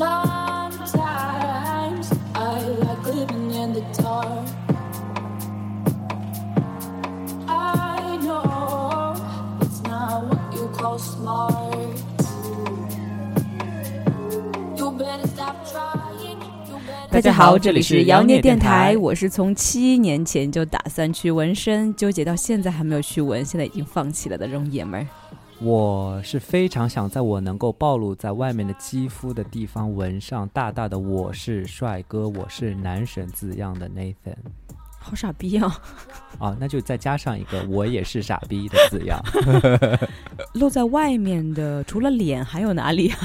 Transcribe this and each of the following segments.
Sometimes I like living in the dark. I know it's not what you call smart. You better stop trying. You better 大家好，这里是妖孽电台，我是从七年前就打算去纹身，纠结到现在还没有去纹，现在已经放弃了的这种爷们儿。我是非常想在我能够暴露在外面的肌肤的地方纹上大大的“我是帅哥，我是男神”字样的 Nathan 好傻逼啊！啊，那就再加上一个 “我也是傻逼”的字样，露在外面的除了脸还有哪里啊？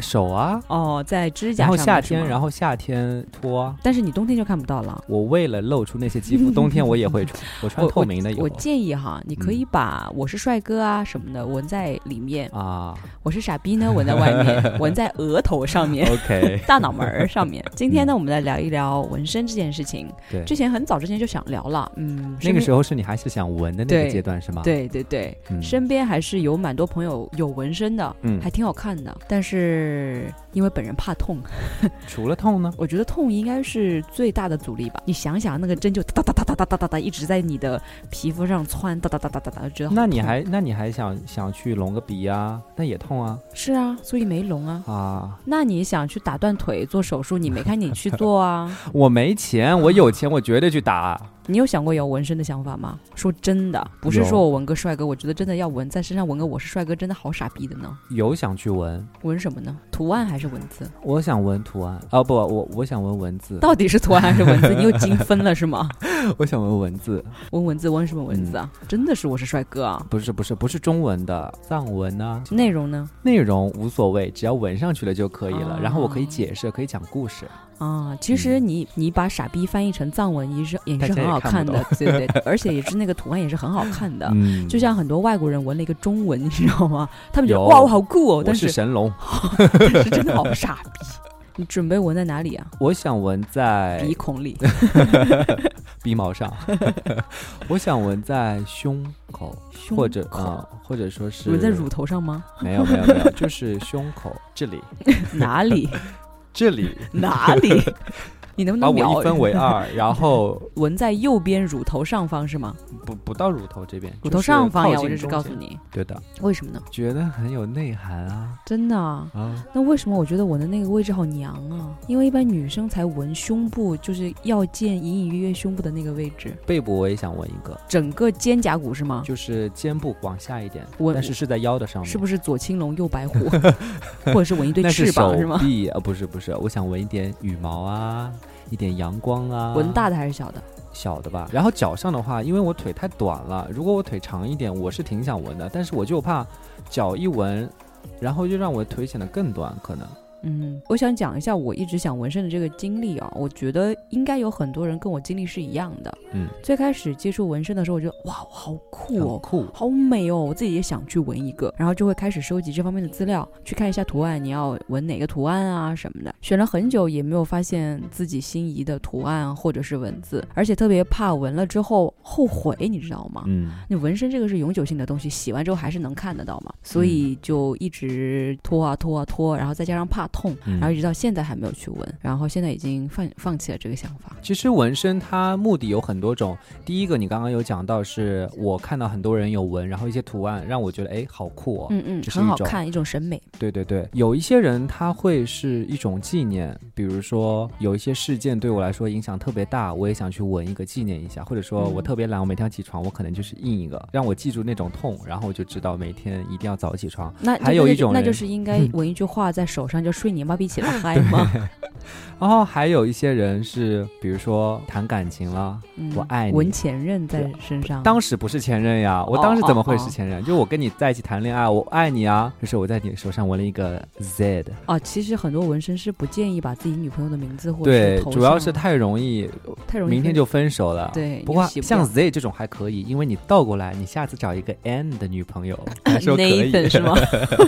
手啊，哦，在指甲然后夏天，然后夏天脱啊。但是你冬天就看不到了。我为了露出那些肌肤，冬天我也会穿，我穿我透明的有我建议哈，你可以把“我是帅哥”啊什么的纹在里面，啊。我是傻逼呢纹在外面，纹在额头上面。OK，大脑门儿上面。今天呢，我们来聊一聊纹身这件事情。对，之前很早之前就想聊了，嗯，那个时候是你还是想纹的那个阶段是吗？，对对对，嗯身边还是有蛮多朋友有纹身的，嗯还挺好看的。但是因为本人怕痛，除了痛呢？我觉得痛应该是最大的阻力吧。你想想，那个针就哒哒哒哒哒哒哒哒一直在你的皮肤上窜，哒哒哒哒哒哒，就觉得那你还那你还想想去隆个鼻啊？那也痛啊是啊，所以没隆啊。啊！那你想去打断腿做手术，你没看你去做啊？我没钱，我有钱我绝对去打。你有想过有纹身的想法吗？说真的，不是说我纹个帅哥，我觉得真的要纹在身上纹个我是帅哥，真的好傻逼的呢。有想去纹，纹什么呢？图案还是文字？我想纹图案哦不，我我想纹文字，到底是图案还是文字？你又精分了是吗？我想纹文字，纹文字，纹什么文字啊？真的是我是帅哥啊？不是不是不是中文的藏文啊，内容呢？内容无所谓，只要纹上去了就可以了。哦然后我可以解释，可以讲故事。啊，其实你你把傻逼翻译成藏文也是也是很好看的，对对对，而且也是那个图案也是很好看的。嗯就像很多外国人纹了一个中文，你知道吗？他们觉得哇，我好酷哦，我但是是神龙，但是真的好傻逼。你准备纹在哪里啊？我想纹在鼻孔里。鼻毛上，我想纹在胸口，胸或者啊嗯，或者说是纹在乳头上吗？没有没有没有，就是胸口这里哪里？这里，哪里？你能不能把我一分为二，然后纹在右边乳头上方是吗？不不到乳头这边，乳头上方呀，我这是告诉你，对的，为什么呢？觉得很有内涵啊真的啊？啊！那为什么我觉得纹的那个位置好娘啊？因为一般女生才纹胸部，就是要见隐隐约约胸部的那个位置，背部我也想纹一个，整个肩胛骨是吗？就是肩部往下一点，但是是在腰的上面，是不是左青龙右白虎，或者是纹一对翅膀是吗？臂啊，不是不是，我想纹一点羽毛啊，一点阳光啊，纹大的还是小的？小的吧。然后脚上的话，因为我腿太短了，如果我腿长一点，我是挺想纹的，但是我就怕脚一纹，然后就让我腿显得更短，可能。嗯，我想讲一下我一直想纹身的这个经历啊，我觉得应该有很多人跟我经历是一样的。嗯，最开始接触纹身的时候，我觉得哇，好酷哦，酷。好美哦，我自己也想去纹一个，然后就会开始收集这方面的资料，去看一下图案，你要纹哪个图案啊什么的。选了很久也没有发现自己心仪的图案或者是文字，而且特别怕纹了之后后悔，你知道吗？嗯，你纹身这个是永久性的东西，洗完之后还是能看得到嘛，所以就一直拖啊拖啊拖，然后再加上怕痛，嗯然后一直到现在还没有去纹，然后现在已经放放弃了这个想法。其实纹身它目的有很多种。第一个，你刚刚有讲到，是我看到很多人有纹，然后一些图案让我觉得哎好酷哦。嗯嗯，这是一种很好看，一种审美。对对对，有一些人他会是一种纪念，比如说有一些事件对我来说影响特别大，我也想去纹一个纪念一下，或者说嗯我特别懒，我每天起床我可能就是印一个，让我记住那种痛，然后我就知道每天一定要早起床。那还有一种那就是应该纹一句话在手上，就睡你妈逼起来 嗨吗？然后还有一些人是，比如说谈感情了，嗯我爱你纹前任在身上，当时不是前任呀，我哦当时怎么会哦哦是前任？就我跟你在一起谈恋爱，我爱你啊，就是我在你手上纹了一个 Z 的。啊，其实很多纹身师不建议把自己女朋友的名字或者是对，主要是太容易，太容易明天就分手了。对不过像 Z 这种还可以，因为你倒过来，你下次找一个 N 的女朋友，还说可以 Nathan 是吗？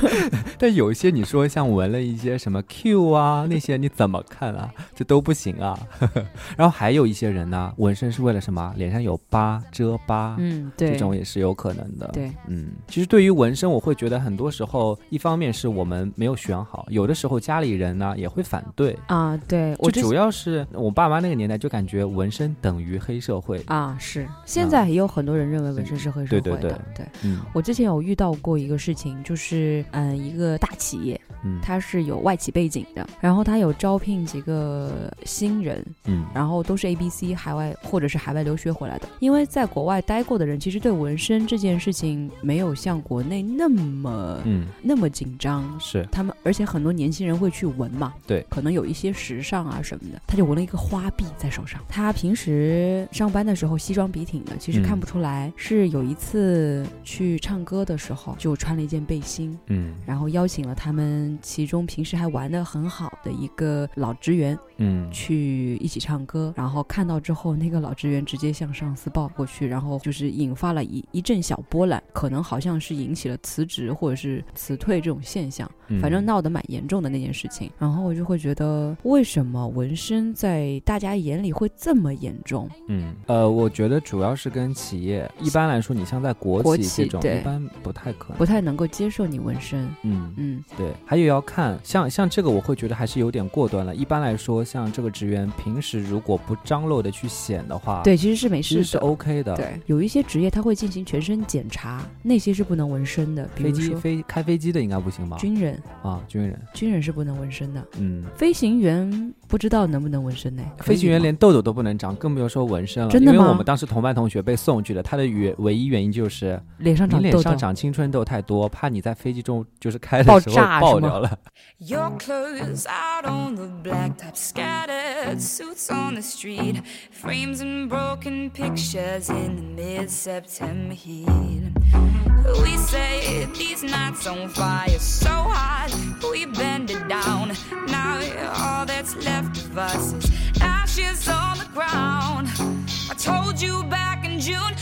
但有一些你说像纹了一些什么 Q 啊那些，你怎么看啊？了，这都不行啊。然后还有一些人呢，纹身是为了什么？脸上有疤遮疤，嗯，对，这种也是有可能的。对，嗯，其实对于纹身，我会觉得很多时候，一方面是我们没有选好，有的时候家里人呢也会反对。啊，对，我就主要是我爸妈那个年代就感觉纹身等于黑社会。啊是，现在也有很多人认为纹身是黑社会的，对对对嗯我之前有遇到过一个事情，就是嗯，一个大企业，嗯他是有外企背景的，然后他有招聘几个新人，嗯然后都是 A、B、C 海外或者是海外留学回来的。因为在国外待过的人，其实对纹身这件事情没有像国内那么、嗯，那么紧张。是他们，而且很多年轻人会去纹嘛，对可能有一些时尚啊什么的，他就纹了一个花臂在手上。他平时上班的时候西装笔挺的，其实嗯看不出来。是有一次去唱歌的时候，就穿了一件背心，嗯然后邀请了他们其中平时还玩的很好的一个老职员嗯去一起唱歌，然后看到之后，那个老职员直接向上司报过去，然后就是引发了一一阵小波澜，可能好像是引起了辞职或者是辞退这种现象，嗯反正闹得蛮严重的那件事情。然后我就会觉得，为什么纹身在大家眼里会这么严重？嗯，呃，我觉得主要是跟企业，一般来说，你像在国国企这种，一般不太可能。不太能够接受你纹身。嗯，嗯，对，还有要看，像像这个，我会觉得还是有点过端了。一般来说，像这个职员平时如果不张露的去显的话，，对，其实是没事其实是。OK 的。，对，有一些职业他会进行全身检查，那些是不能纹身的，比飞机如说飞开飞机的应该不行吧？军人，啊，军人，军人是不能纹身的。嗯，飞行员不知道能不能纹身呢？飞行员连痘痘都不能长，更不用说纹身了。真的吗因为我们当时同班同学被送去的，他的原唯一原因就是脸上长痘痘，长青春痘太多，怕你在飞机中就是开的时候爆炸 Your clothes out on the blacktop, scattered suits on the street, frames and broken pictures in the mid September heat. We say these nights on fire, so hot we bend it down. Now all that's left of us is ashes on the ground. I told you back in June.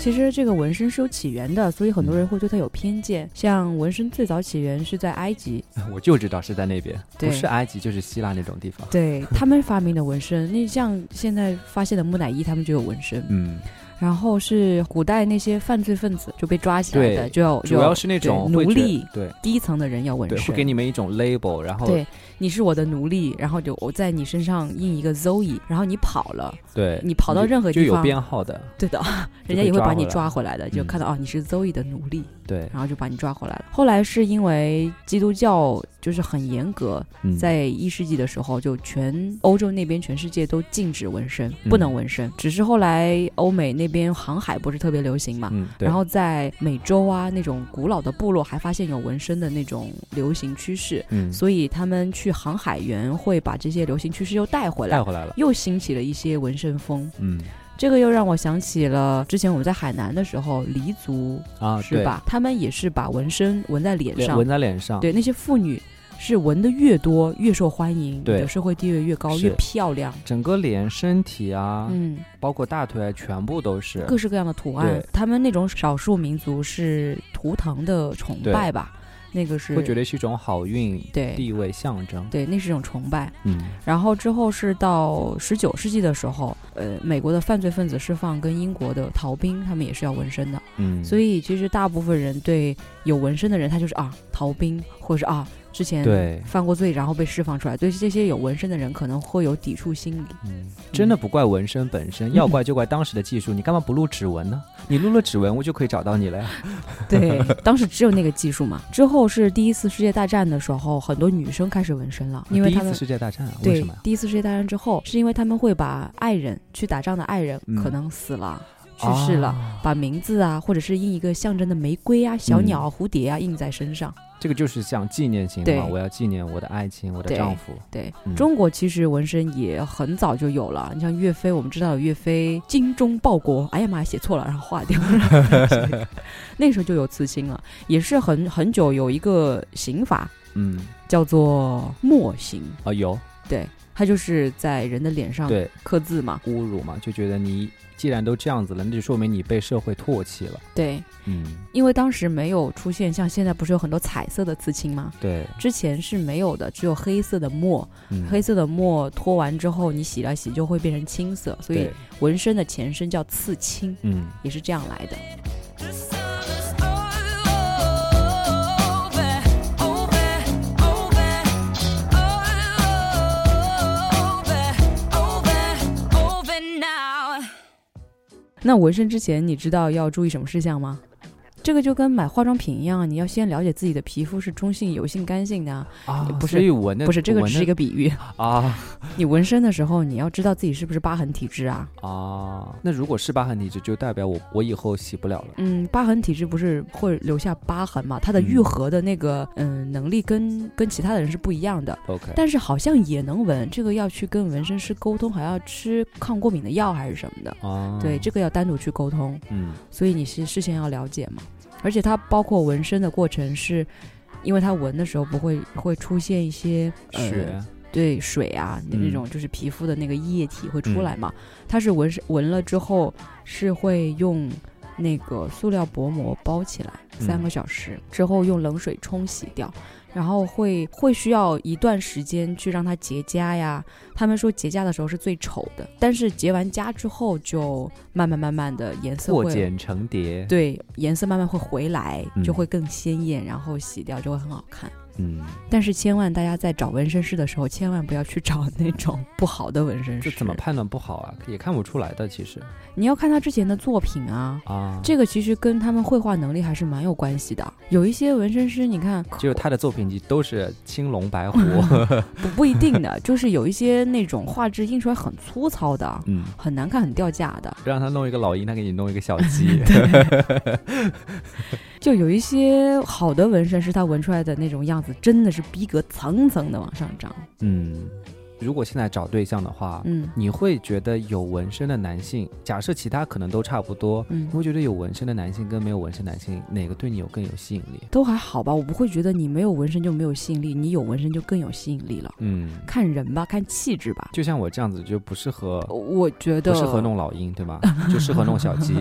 其实这个纹身是有起源的，所以很多人会对它有偏见。像纹身最早起源是在埃及，我就知道是在那边，不是埃及就是希腊那种地方。对他们发明的纹身。那像现在发现的木乃伊，他们就有纹身。嗯，然后是古代那些犯罪分子就被抓起来的，就要主要是那种奴隶对低层的人要纹，身，会给你们一种 label，然后对，你是我的奴隶，然后就我在你身上印一个 Zoe，然后你跑了，对你跑到任何就有地方，编号的，对的，人家也会把你抓回来的，就嗯看到哦你是 Zoe 的奴隶，对，然后就把你抓回来了。后来是因为基督教就是很严格，嗯，在一世纪的时候，就全欧洲那边全世界都禁止纹身，嗯不能纹身。只是后来欧美那边航海不是特别流行嘛，嗯，然后在美洲啊那种古老的部落还发现有纹身的那种流行趋势，嗯，所以他们去航海员会把这些流行趋势又带回来，带回来了，又兴起了一些纹身风。嗯这个又让我想起了之前我们在海南的时候，黎族啊，对？是吧？他们也是把纹身纹在脸上，纹在脸上，对那些妇女。是纹的越多越受欢迎，你对的社会地位越高，越漂亮。整个脸、身体啊，嗯，包括大腿，全部都是。各式各样的图案。他们那种少数民族是图腾的崇拜吧？那个是会觉得是一种好运、对地位象征。对，那是一种崇拜。嗯然后之后是到十九世纪的时候，呃，美国的犯罪分子释放跟英国的逃兵，他们也是要纹身的。嗯，所以其实大部分人对有纹身的人，他就是啊逃兵，或者是啊之前对，犯过罪然后被释放出来，对这些有纹身的人可能会有抵触心理。嗯，真的不怪纹身本身，要怪就怪当时的技术。你干嘛不录指纹呢？你录了指纹，我就可以找到你了呀。对，当时只有那个技术嘛。之后是第一次世界大战的时候，很多女生开始纹身了，因为她们第一次世界大战啊，为对什么？第一次世界大战之后，是因为他们会把爱人去打仗的爱人嗯可能死了。去世了，啊把名字啊，或者是印一个象征的玫瑰啊、小鸟蝴蝶啊印在身上。这个就是像纪念性的嘛，我要纪念我的爱情，我的丈夫。对，嗯中国其实纹身也很早就有了。你像岳飞，我们知道有岳飞精忠报国，哎呀妈呀，写错了，然后划掉了。那时候就有刺青了，也是很很久有一个刑法嗯，叫做墨刑，啊有，对。它就是在人的脸上对，刻字嘛。侮辱嘛，就觉得你既然都这样子了，那就说明你被社会唾弃了。对，嗯，因为当时没有出现像现在不是有很多彩色的刺青吗？对，之前是没有的，只有黑色的墨。嗯黑色的墨脱完之后，你洗了洗就会变成青色，所以，纹身的前身叫刺青，嗯，也是这样来的。那纹身之前，你知道要注意什么事项吗？这个就跟买化妆品一样，你要先了解自己的皮肤是中性、油性、干性的啊。啊，不是不是，这个只是一个比喻。啊 你纹身的时候，你要知道自己是不是疤痕体质啊。啊，那如果是疤痕体质，就代表我我以后洗不了了。嗯，疤痕体质不是会留下疤痕嘛？它的愈合的那个嗯能力跟跟其他的人是不一样的。OK，但是好像也能纹，这个要去跟纹身师沟通，还要吃抗过敏的药还是什么的。啊，对，这个要单独去沟通，嗯所以你是事先要了解嘛。而且它包括纹身的过程是，因为它纹的时候不会会出现一些呃血对水啊嗯那种就是皮肤的那个液体会出来嘛。它是纹身纹了之后是会用那个塑料薄膜包起来嗯三个小时、之后用冷水冲洗掉。然后会会需要一段时间去让它结痂呀。他们说结痂的时候是最丑的，但是结完痂之后就慢慢慢慢的颜色会破茧成蝶。对颜色慢慢会回来，嗯就会更鲜艳，然后洗掉就会很好看。嗯，但是千万大家在找纹身师的时候，千万不要去找那种 不好的纹身师。这怎么判断不好啊？也看不出来的，其实你要看他之前的作品啊。啊，这个其实跟他们绘画能力还是蛮有关系的。有一些纹身师，你看，只有他的作品集都是青龙白虎。不不一定的，就是有一些那种画质印出来很粗糙的，嗯，很难看，很掉价的。让他弄一个老鹰，他给你弄一个小鸡。就有一些好的纹身师，他纹出来的那种样子，真的是逼格层层的往上涨。嗯，如果现在找对象的话，嗯你会觉得有纹身的男性，假设其他可能都差不多，嗯你，会觉得有纹身的男性跟没有纹身男性哪个对你有更有吸引力？都还好吧，我不会觉得你没有纹身就没有吸引力，你有纹身就更有吸引力了。嗯，看人吧，看气质吧。就像我这样子就不适合。我觉得不适合弄老鹰，对吗？就适合弄小鸡。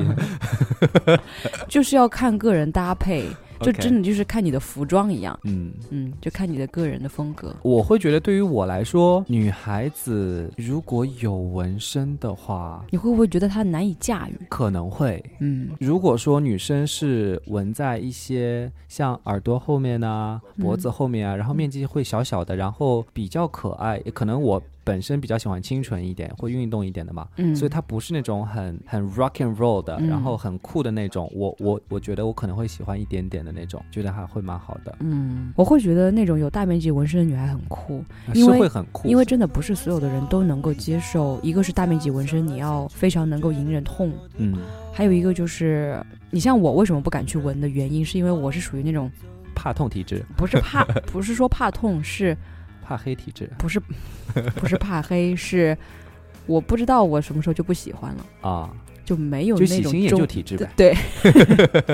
就是要看个人搭配，就真的就是看你的服装一样，嗯，嗯，就看你的个人的风格。我会觉得对于我来说，女孩子如果有纹身的话，你会不会觉得她难以驾驭？可能会。嗯如果说女生是纹在一些像耳朵后面啊、嗯脖子后面啊，然后面积会小小的，然后比较可爱，也可能我本身比较喜欢清纯一点，或运动一点的嘛，嗯，所以它不是那种很很 rock and roll 的，嗯。然后很酷的那种。我我我觉得我可能会喜欢一点点的那种，觉得还会蛮好的，嗯，我会觉得那种有大面积纹身的女孩很酷，因是为会很酷，因为真的不是所有的人都能够接受。一个是大面积纹身，你要非常能够隐忍痛；嗯。还有一个就是，你像我为什么不敢去纹的原因，是因为我是属于那种怕痛体质，不是怕，不是说怕痛，是怕黑体质不是不是怕黑，是我不知道我什么时候就不喜欢了，啊，就没有就喜那种中新厌旧体质呗。对。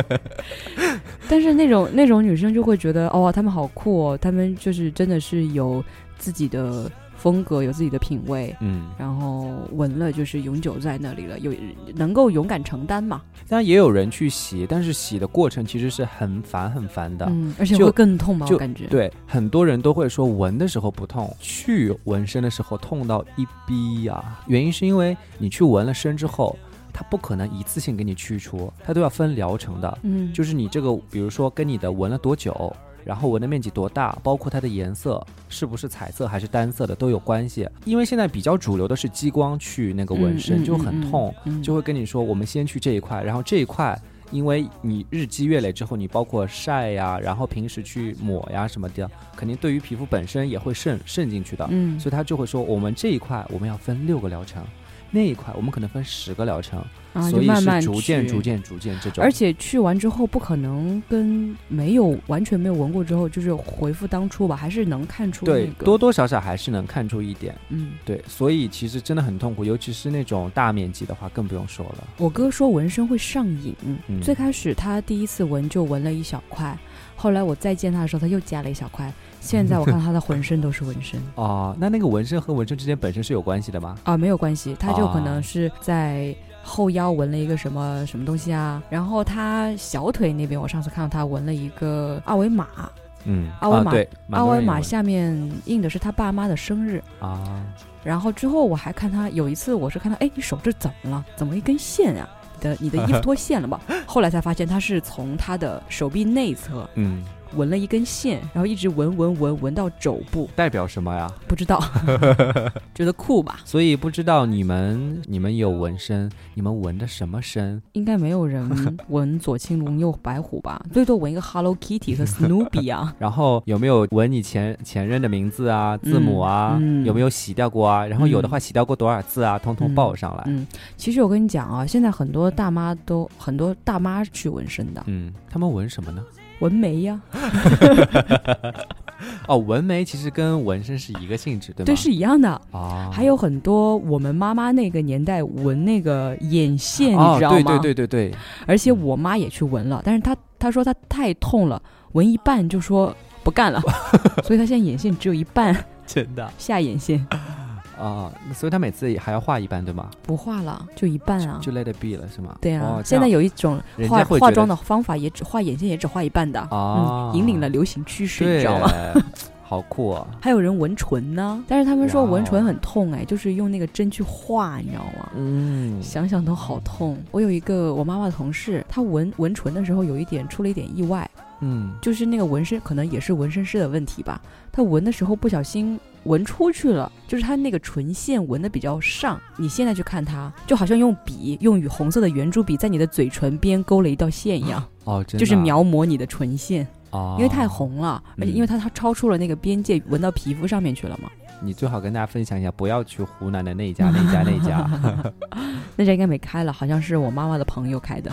但是那种那种女生就会觉得，哦，她们好酷哦，她们就是真的是有自己的风格，有自己的品味，嗯，然后纹了就是永久在那里了，有能够勇敢承担嘛。当然也有人去洗，但是洗的过程其实是很烦很烦的。嗯，而且会更痛吧，就我感觉。对，很多人都会说纹的时候不痛，去纹身的时候痛到一逼呀、原因是因为你去纹了身之后，它不可能一次性给你去除，它都要分疗程的。嗯，就是你这个，比如说跟你的纹了多久，然后纹的面积多大，包括它的颜色是不是彩色还是单色的都有关系。因为现在比较主流的是激光去那个纹身，嗯就很痛，，就会跟你说我们先去这一块，然后这一块。因为你日积月累之后，你包括晒呀，然后平时去抹呀什么的，肯定对于皮肤本身也会渗渗进去的，嗯，所以他就会说，我们这一块我们要分六个疗程，那一块我们可能分十个疗程，啊，所以就慢慢是逐渐、逐。渐、逐渐这种。而且去完之后，不可能跟没有完全没有纹过之后，就是回复当初吧，还是能看出对那个多多少少还是能看出一点，嗯，对，所以其实真的很痛苦，尤其是那种大面积的话，更不用说了。我哥说纹身会上瘾，嗯最开始他第一次纹就纹了一小块，后来我再见他的时候，他又加了一小块。现在我看他的浑身都是纹身 哦，那那个纹身和纹身之间本身是有关系的吗？啊，没有关系，他就可能啊是在后腰纹了一个什么什么东西啊，然后他小腿那边，我上次看到他纹了一个二维码，嗯，二维码二维码下面印的是他爸妈的生日。啊，然后之后我还看他有一次，我是看他，哎，你手这怎么了？怎么一根线呀、你的你的衣服脱线了吗？后来才发现他是从他的手臂内侧嗯，纹了一根线，然后一直纹纹纹纹到肘部，代表什么呀？不知道，觉得酷吧？所以不知道你们你们有纹身，你们纹的什么身？应该没有人纹左青龙右白虎吧？最多纹一个 Hello Kitty 和 Snoopy 啊。然后有没有纹你前前任的名字啊、字母啊？嗯嗯有没有洗掉过啊？然后有的嗯话洗掉过多少次啊？通通报上来。嗯，其实我跟你讲啊，现在很多大妈都很多大妈去纹身的，嗯，他们纹什么呢？纹眉呀、哦，纹眉其实跟纹身是一个性质，对吗？对，是一样的。啊，还有很多我们妈妈那个年代纹那个眼线，哦你知道吗？对对对对对，而且我妈也去纹了，但是她她说她太痛了，纹一半就说不干了，所以她现在眼线只有一半真的下眼线，啊，所以他每次也还要画一半，对吗？不画了，就一半啊。就 let it be 了，是吗？对啊，哦、现在有有一种化化妆的方法，也只画眼线，也只画一半的，啊嗯，引领了流行趋势，你知道吗？好酷啊！还有人纹唇呢，但是他们说纹唇很痛哎，就是用那个针去画，你知道吗？嗯，想想都好痛。我有一个我妈妈的同事，她纹纹唇的时候有一点出了一点意外，嗯，就是那个纹身可能也是纹身师的问题吧，她纹的时候不小心纹出去了，就是它那个唇线纹的比较上。你现在去看它，就好像用笔用与红色的圆珠笔在你的嘴唇边勾了一道线一样，哦，真的就是啊描摹你的唇线，哦，因为太。红了，而且因为它它超出了那个边界，纹到皮肤上面去了嘛。你最好跟大家分享一下，不要去湖南的那一家、那一家、那一家。那家应该没开了，好像是我妈妈的朋友开的，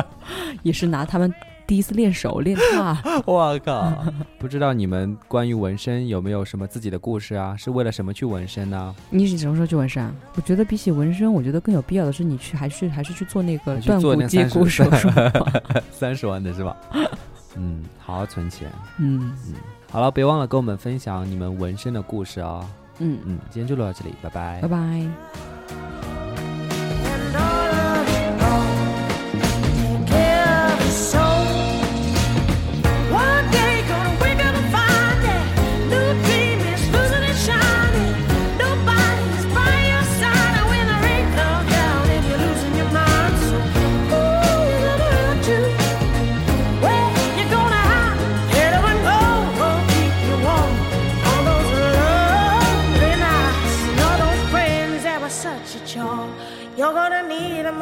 也是拿他们第一次练手练踏。我靠！不知道你们关于纹身有没有什么自己的故事啊？是为了什么去纹身呢？你是什么时候去纹身啊？我觉得比起纹身，我觉得更有必要的是你去还是还是去做那个断骨做那30接骨手 术。三十万的是吧？嗯，好好存钱。嗯嗯好了，别忘了跟我们分享你们纹身的故事啊、嗯，嗯，今天就录到这里，拜拜拜拜。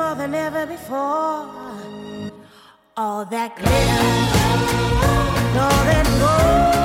More than ever before. All that glitter, all that gold.